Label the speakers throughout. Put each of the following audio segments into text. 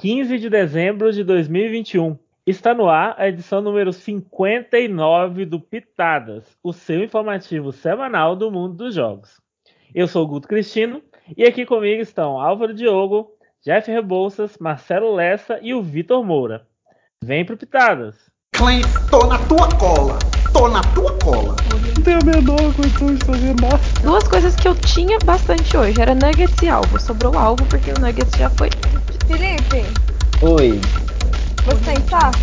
Speaker 1: 15 de dezembro de 2021. Está no ar a edição número 59 do Pitadas, o seu informativo semanal do mundo dos jogos. Eu sou o Guto Cristino e aqui comigo estão Álvaro Diogo, Jeff Rebouças, Marcelo Lessa e o Vitor Moura. Vem pro Pitadas!
Speaker 2: Clem, tô na tua cola! Tô na tua cola!
Speaker 3: Não tenho a menor condição de fazer nada.
Speaker 4: Duas coisas que eu tinha bastante hoje era Nuggets e alvo. Sobrou alvo porque o Nuggets já foi.
Speaker 5: Felipe,
Speaker 6: Oi.
Speaker 5: você tem saque?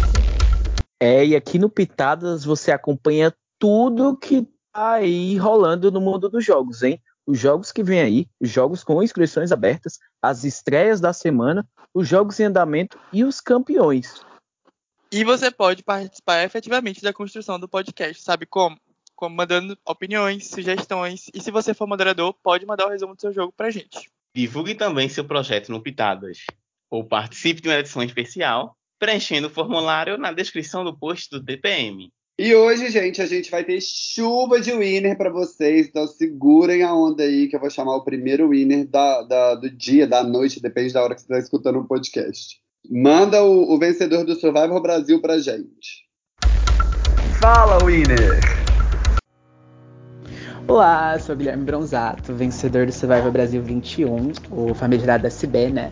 Speaker 6: É, e aqui no Pitadas você acompanha tudo que tá aí rolando no mundo dos jogos, hein? Os jogos que vem aí, os jogos com inscrições abertas, as estreias da semana, os jogos em andamento e os campeões.
Speaker 7: E você pode participar efetivamente da construção do podcast, sabe como? Como mandando opiniões, sugestões, e se você for moderador, pode mandar o resumo do seu jogo pra gente.
Speaker 8: Divulgue também seu projeto no Pitadas, ou participe de uma edição especial, preenchendo o formulário na descrição do post do TPM.
Speaker 9: E hoje, gente, a gente vai ter chuva de winner para vocês, então segurem a onda aí que eu vou chamar o primeiro winner da, da- do dia, da noite, depende da hora que você está escutando o podcast. Manda o, o vencedor do Survival Brasil pra gente.
Speaker 2: Fala, Winner!
Speaker 3: Olá, sou o Guilherme Bronzato, vencedor do Survival Brasil 21, o famigerado SB, né?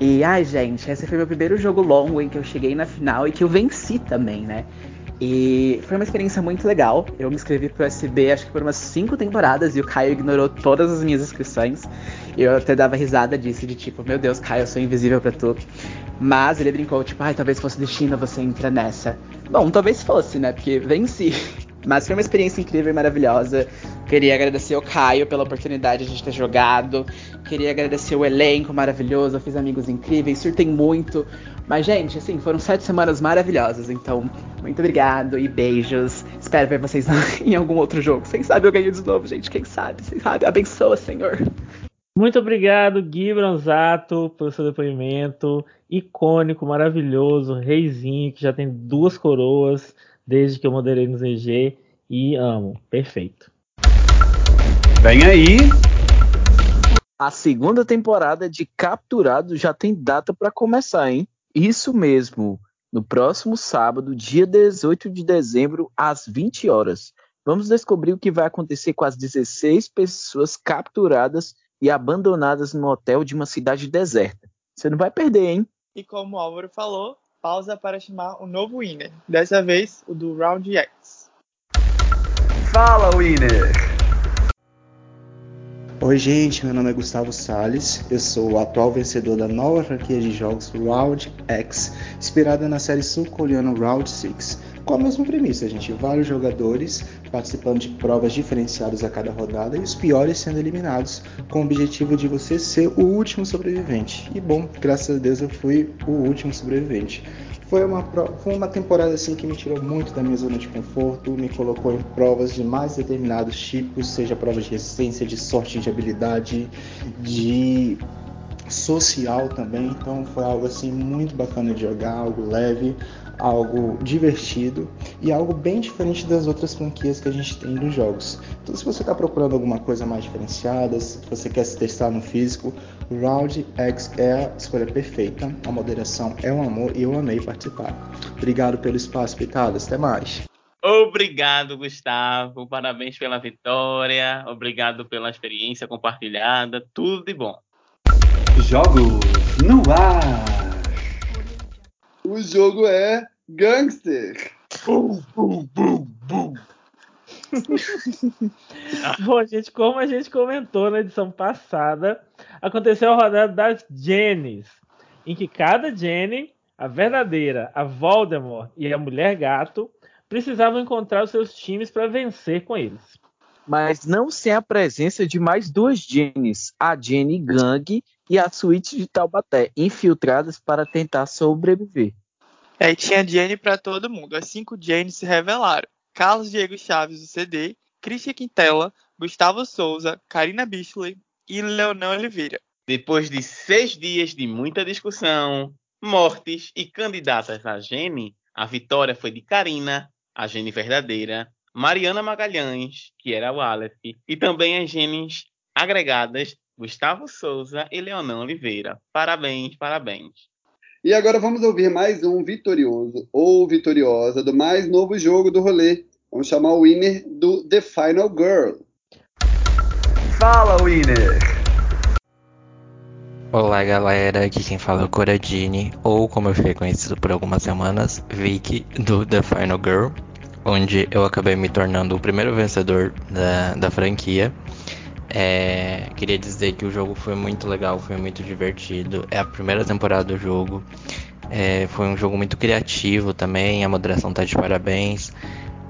Speaker 3: E, ai, gente, esse foi meu primeiro jogo longo em que eu cheguei na final e que eu venci também, né? E foi uma experiência muito legal. Eu me inscrevi pro SB acho que por umas cinco temporadas e o Caio ignorou todas as minhas inscrições. Eu até dava risada disso, de tipo, meu Deus, Caio, eu sou invisível pra tu. Mas ele brincou, tipo, ai, talvez fosse destino você entrar nessa. Bom, talvez fosse, né? Porque venci. Mas foi uma experiência incrível e maravilhosa. Queria agradecer ao Caio pela oportunidade de a gente ter jogado. Queria agradecer o elenco maravilhoso. Eu fiz amigos incríveis, surtei muito. Mas, gente, assim, foram sete semanas maravilhosas. Então, muito obrigado e beijos. Espero ver vocês em algum outro jogo. Quem sabe eu ganho de novo, gente. Quem sabe? Quem sabe? Abençoa, Senhor.
Speaker 1: Muito obrigado, Gui Bronzato, pelo seu depoimento icônico, maravilhoso, reizinho, que já tem duas coroas desde que eu moderei no ZG e amo. Perfeito.
Speaker 2: Vem aí!
Speaker 6: A segunda temporada de Capturado já tem data para começar, hein? Isso mesmo, no próximo sábado, dia 18 de dezembro, às 20 horas. Vamos descobrir o que vai acontecer com as 16 pessoas capturadas e abandonadas no hotel de uma cidade deserta. Você não vai perder, hein?
Speaker 7: E como o Álvaro falou, pausa para chamar o novo winner. Dessa vez, o do Round X.
Speaker 2: Fala, Winner!
Speaker 10: Oi, gente, meu nome é Gustavo Sales, eu sou o atual vencedor da nova franquia de jogos Round X, inspirada na série sul-coreana Round 6. Com a mesma premissa, gente, vários jogadores participando de provas diferenciadas a cada rodada e os piores sendo eliminados, com o objetivo de você ser o último sobrevivente. E bom, graças a Deus eu fui o último sobrevivente. Foi uma, foi uma temporada assim que me tirou muito da minha zona de conforto, me colocou em provas de mais determinados tipos, seja provas de resistência, de sorte, de habilidade, de social também. Então foi algo assim muito bacana de jogar, algo leve, algo divertido e algo bem diferente das outras franquias que a gente tem nos jogos. Então se você está procurando alguma coisa mais diferenciada, se você quer se testar no físico, Round X é a escolha perfeita. A moderação é um amor e eu amei participar. Obrigado pelo espaço, Pitadas. Até mais.
Speaker 8: Obrigado, Gustavo. Parabéns pela vitória. Obrigado pela experiência compartilhada. Tudo de bom.
Speaker 2: Jogos no ar!
Speaker 9: O jogo é Gangster.
Speaker 1: Bom, gente, como a gente comentou na edição passada, aconteceu a rodada das Jennies, em que cada Jenny, a verdadeira, a Voldemort e a Mulher Gato, precisavam encontrar os seus times para vencer com eles.
Speaker 6: Mas não sem a presença de mais duas Jennies, a Jenny Gang e a Suíte de Taubaté, infiltradas para tentar sobreviver.
Speaker 7: Aí tinha Jenny pra todo mundo. As cinco Jennies se revelaram. Carlos Diego Chaves, do CD, Christian Quintela, Gustavo Souza, Karina Bisley e Leonan Oliveira.
Speaker 8: Depois de seis dias de muita discussão, mortes e candidatas a Gene, a vitória foi de Karina, a Gene verdadeira, Mariana Magalhães, que era o Aleph, e também as genes agregadas Gustavo Souza e Leonan Oliveira. Parabéns, parabéns.
Speaker 9: E agora vamos ouvir mais um vitorioso ou vitoriosa do mais novo jogo do rolê. Vamos chamar o winner do The Final Girl.
Speaker 6: Fala, winner!
Speaker 11: Olá galera, aqui quem fala é o Coradini, ou como eu fiquei conhecido por algumas semanas, Vicky do The Final Girl, onde eu acabei me tornando o primeiro vencedor da, da franquia. É, queria dizer que o jogo foi muito legal, foi muito divertido. É a primeira temporada do jogo. É, foi um jogo muito criativo também, a moderação tá de parabéns.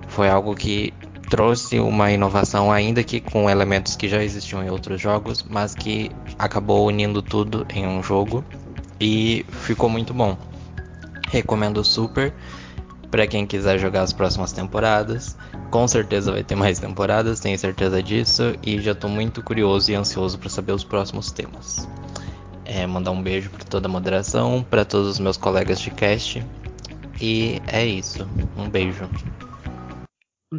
Speaker 11: Foi algo que trouxe uma inovação, ainda que com elementos que já existiam em outros jogos, mas que acabou unindo tudo em um jogo e ficou muito bom. Recomendo super para quem quiser jogar as próximas temporadas. Com certeza vai ter mais temporadas, tenho certeza disso e já estou muito curioso e ansioso para saber os próximos temas. É, mandar um beijo para toda a moderação, para todos os meus colegas de cast e é isso. Um beijo.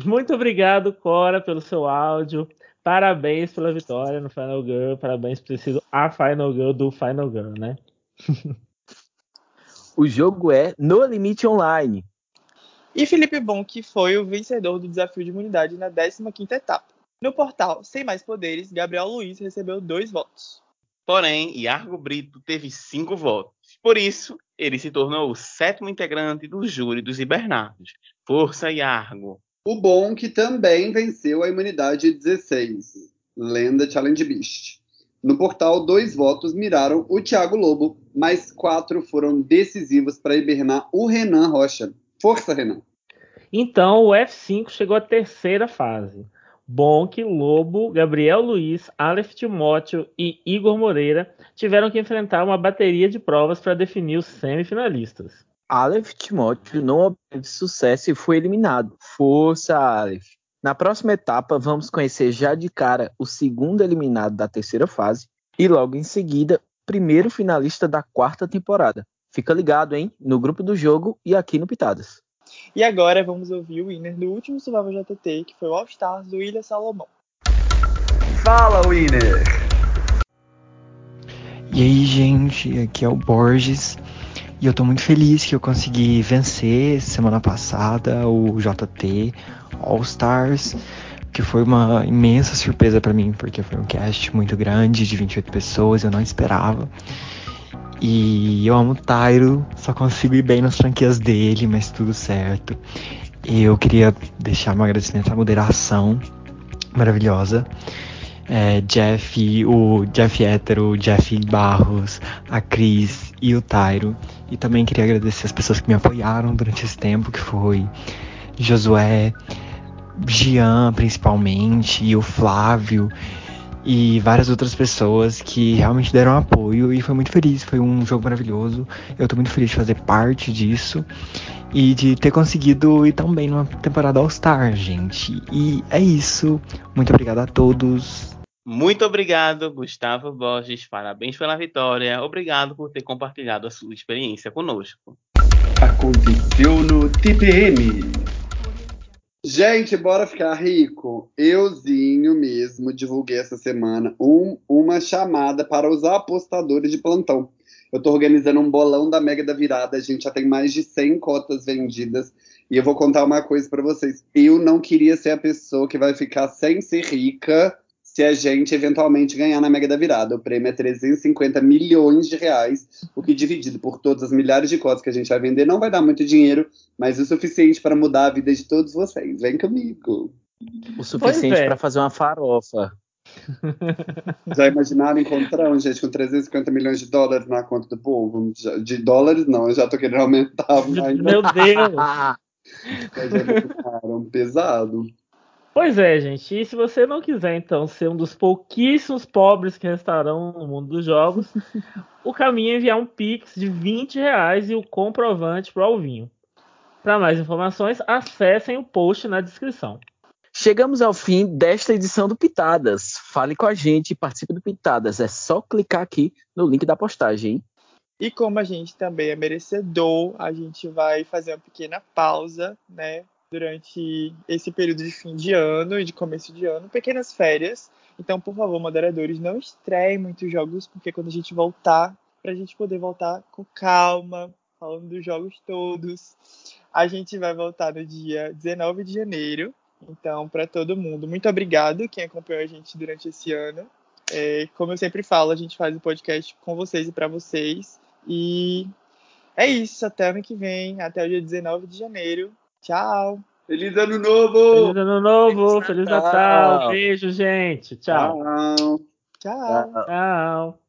Speaker 1: Muito obrigado, Cora, pelo seu áudio. Parabéns pela vitória no Final Girl. Parabéns por ter sido a Final Girl do Final Girl, né?
Speaker 6: o jogo é No Limite Online.
Speaker 7: E Felipe Bon, que foi o vencedor do desafio de imunidade na 15ª etapa. No portal Sem Mais Poderes, Gabriel Luiz recebeu dois votos.
Speaker 8: Porém, Iargo Brito teve cinco votos. Por isso, ele se tornou o sétimo integrante do júri dos Hibernardos. Força, Iargo!
Speaker 9: O bom que também venceu a imunidade 16, Lenda Challenge Beast. No portal, dois votos miraram o Thiago Lobo, mas quatro foram decisivos para hibernar o Renan Rocha. Força, Renan!
Speaker 1: Então, o F5 chegou à terceira fase. Bonk, Lobo, Gabriel Luiz, Aleph Timóteo e Igor Moreira tiveram que enfrentar uma bateria de provas para definir os semifinalistas.
Speaker 6: Aleph Timóteo não obteve sucesso e foi eliminado. Força, Aleph! Na próxima etapa, vamos conhecer já de cara o segundo eliminado da terceira fase e logo em seguida, o primeiro finalista da quarta temporada. Fica ligado, hein? No grupo do jogo e aqui no Pitadas.
Speaker 7: E agora vamos ouvir o winner do último Survival JT, que foi o All Stars do Ilha Salomão.
Speaker 6: Fala, winner!
Speaker 12: E aí, gente, aqui é o Borges. E eu tô muito feliz que eu consegui vencer semana passada o JT All Stars, que foi uma imensa surpresa para mim, porque foi um cast muito grande, de 28 pessoas, eu não esperava. E eu amo o Tyro, só consigo ir bem nas franquias dele, mas tudo certo. E eu queria deixar um agradecimento à moderação maravilhosa. É, Jeff, o Jeff Hétero, o Jeff Barros, a Cris e o Tyro. E também queria agradecer as pessoas que me apoiaram durante esse tempo, que foi Josué, Gian principalmente, e o Flávio e várias outras pessoas que realmente deram apoio e foi muito feliz, foi um jogo maravilhoso. Eu tô muito feliz de fazer parte disso e de ter conseguido ir tão bem numa temporada All-Star, gente. E é isso. Muito obrigado a todos.
Speaker 8: Muito obrigado, Gustavo Borges. Parabéns pela vitória. Obrigado por ter compartilhado a sua experiência conosco.
Speaker 2: Aconteceu no TPM.
Speaker 9: Gente, bora ficar rico. Euzinho mesmo divulguei essa semana um, uma chamada para os apostadores de plantão. Eu tô organizando um bolão da Mega da Virada. A gente já tem mais de 100 cotas vendidas. E eu vou contar uma coisa para vocês. Eu não queria ser a pessoa que vai ficar sem ser rica se a gente eventualmente ganhar na Mega da Virada. O prêmio é 350 milhões de reais, o que dividido por todas as milhares de cotas que a gente vai vender não vai dar muito dinheiro, mas o suficiente para mudar a vida de todos vocês. Vem comigo.
Speaker 6: O suficiente é. para fazer uma farofa.
Speaker 9: Já imaginaram encontrar um gente com 350 milhões de dólares na conta do povo? De dólares não, eu já tô querendo aumentar.
Speaker 1: Mas... Meu Deus!
Speaker 9: já pesado.
Speaker 1: Pois é, gente. E se você não quiser, então, ser um dos pouquíssimos pobres que restarão no mundo dos jogos, o caminho é enviar um Pix de 20 reais e o comprovante para o Alvinho. Para mais informações, acessem o post na descrição.
Speaker 6: Chegamos ao fim desta edição do Pitadas. Fale com a gente e participe do Pitadas. É só clicar aqui no link da postagem. Hein?
Speaker 7: E como a gente também é merecedor, a gente vai fazer uma pequena pausa, né? Durante esse período de fim de ano e de começo de ano, pequenas férias. Então, por favor, moderadores, não estreiem muitos jogos, porque quando a gente voltar pra gente poder voltar com calma, falando dos jogos todos. A gente vai voltar no dia 19 de janeiro. Então, para todo mundo, muito obrigado quem acompanhou a gente durante esse ano. É, como eu sempre falo, a gente faz o podcast com vocês e para vocês. E é isso, até ano que vem, até o dia 19 de janeiro. Tchau!
Speaker 9: Feliz ano novo!
Speaker 1: Feliz ano novo, Feliz Natal. Beijo, gente. Tchau.
Speaker 9: Tchau.
Speaker 7: Tchau.
Speaker 1: Tchau.